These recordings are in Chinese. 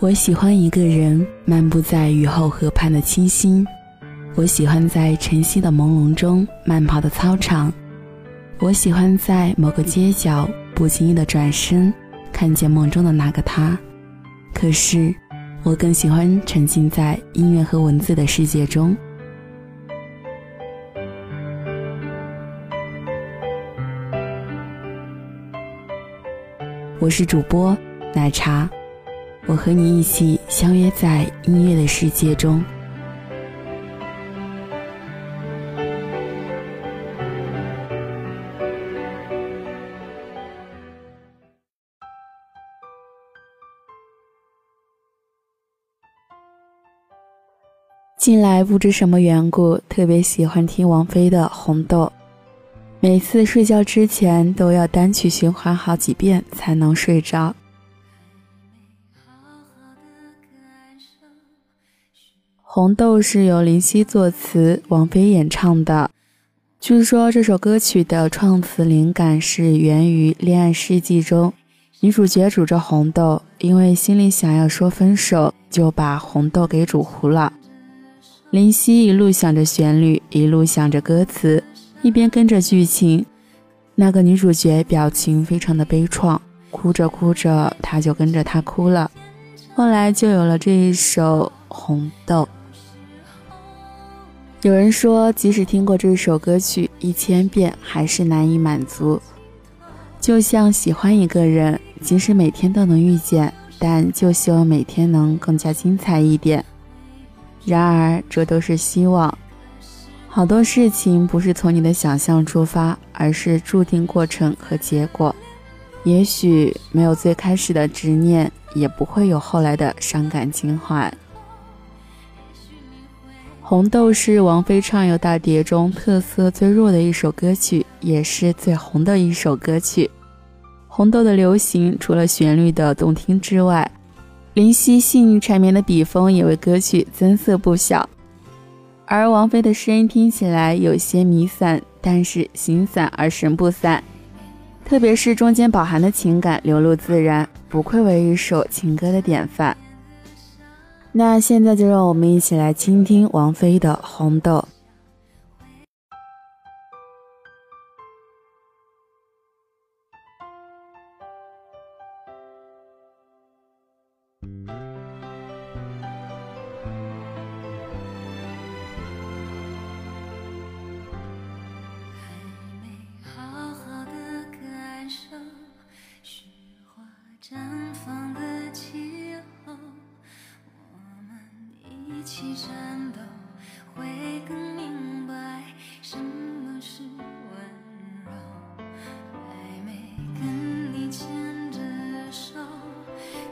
我喜欢一个人漫步在雨后河畔的清新，我喜欢在晨曦的朦胧中慢跑的操场，我喜欢在某个街角不经意的转身，看见梦中的那个他。可是，我更喜欢沉浸在音乐和文字的世界中。我是主播奶茶。我和你一起相约在音乐的世界中。近来不知什么缘故，特别喜欢听王菲的《红豆》，每次睡觉之前都要单曲循环好几遍才能睡着。红豆是由林夕作词，王菲演唱的。据说这首歌曲的创词灵感是源于《恋爱世纪》中，女主角煮着红豆，因为心里想要说分手，就把红豆给煮糊了。林夕一路想着旋律，一路想着歌词，一边跟着剧情。那个女主角表情非常的悲怆，哭着哭着，她就跟着她哭了。后来就有了这一首《红豆》。有人说，即使听过这首歌曲一千遍，还是难以满足。就像喜欢一个人，即使每天都能遇见，但就希望每天能更加精彩一点。然而，这都是希望。好多事情不是从你的想象出发，而是注定过程和结果。也许没有最开始的执念，也不会有后来的伤感情怀。红豆是王菲唱游大碟中特色最弱的一首歌曲，也是最红的一首歌曲。红豆的流行，除了旋律的动听之外，林夕细腻缠绵的笔锋也为歌曲增色不小。而王菲的声音听起来有些弥散，但是形散而神不散，特别是中间饱含的情感流露自然，不愧为一首情歌的典范。那现在就让我们一起来倾听王菲的《红豆》。一起战斗，会更明白什么是温柔。还没跟你牵着手，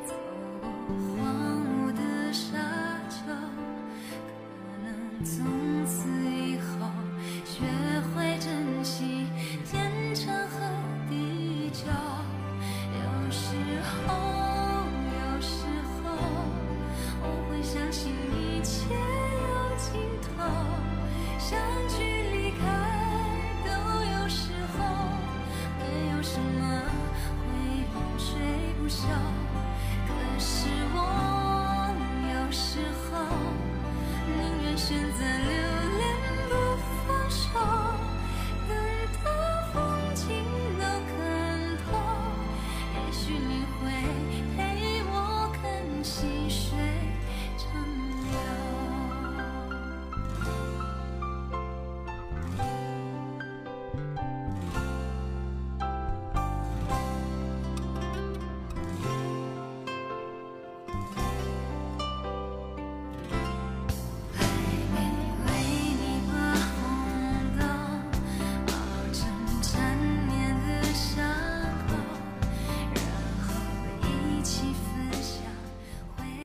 走过荒芜的沙丘，可能从此。选择。